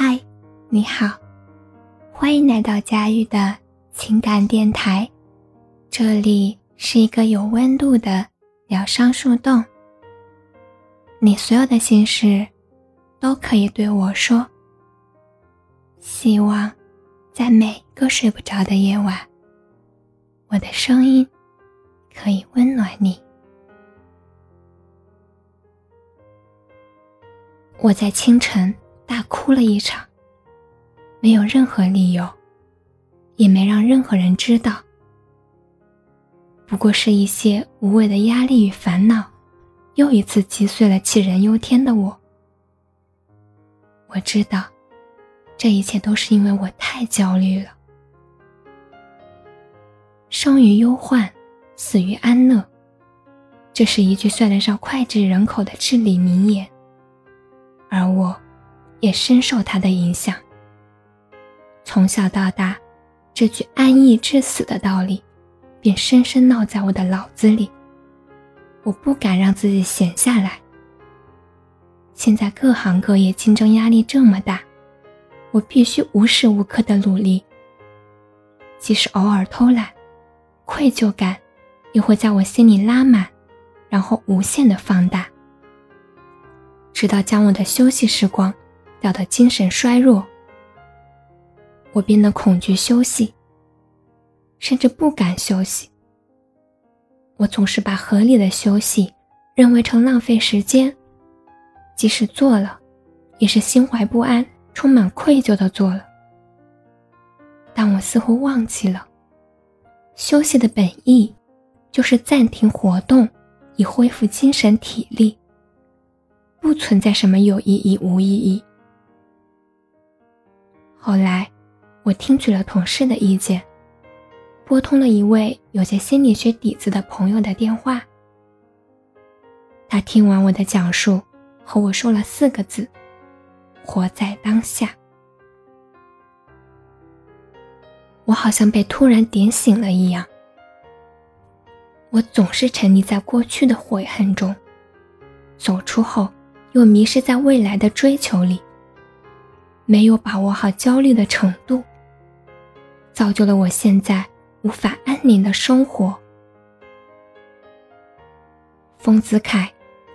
嗨，你好，欢迎来到佳玉的情感电台，这里是一个有温度的疗伤树洞。你所有的心事都可以对我说。希望在每个睡不着的夜晚，我的声音可以温暖你。我在清晨。大哭了一场，没有任何理由，也没让任何人知道。不过是一些无谓的压力与烦恼，又一次击碎了杞人忧天的我。我知道，这一切都是因为我太焦虑了。生于忧患，死于安乐，这是一句算得上脍炙人口的至理名言，而我。也深受他的影响。从小到大，这句安逸至死的道理，便深深烙在我的脑子里。我不敢让自己闲下来。现在各行各业竞争压力这么大，我必须无时无刻的努力。即使偶尔偷懒，愧疚感也会在我心里拉满，然后无限的放大，直到将我的休息时光。掉的精神衰弱，我变得恐惧休息，甚至不敢休息。我总是把合理的休息认为成浪费时间，即使做了，也是心怀不安、充满愧疚的做了。但我似乎忘记了，休息的本意就是暂停活动，以恢复精神体力，不存在什么有意义、无意义。后来，我听取了同事的意见，拨通了一位有些心理学底子的朋友的电话。他听完我的讲述，和我说了四个字：“活在当下。”我好像被突然点醒了一样。我总是沉溺在过去的悔恨中，走出后又迷失在未来的追求里。没有把握好焦虑的程度，造就了我现在无法安宁的生活。丰子恺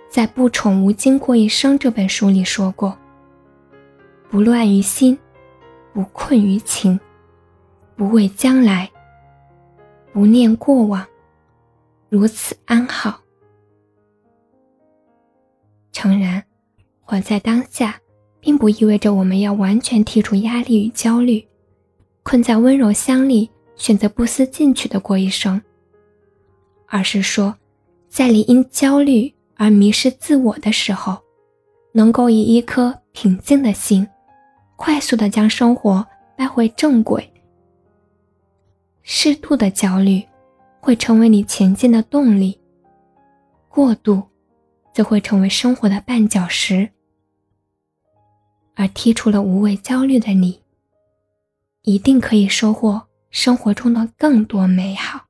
在《不宠无惊过一生》这本书里说过：“不乱于心，不困于情，不畏将来，不念过往，如此安好。”诚然，活在当下。并不意味着我们要完全剔除压力与焦虑，困在温柔乡里，选择不思进取的过一生。而是说，在你因焦虑而迷失自我的时候，能够以一颗平静的心，快速的将生活带回正轨。适度的焦虑，会成为你前进的动力；过度，则会成为生活的绊脚石。而剔除了无谓焦虑的你，一定可以收获生活中的更多美好。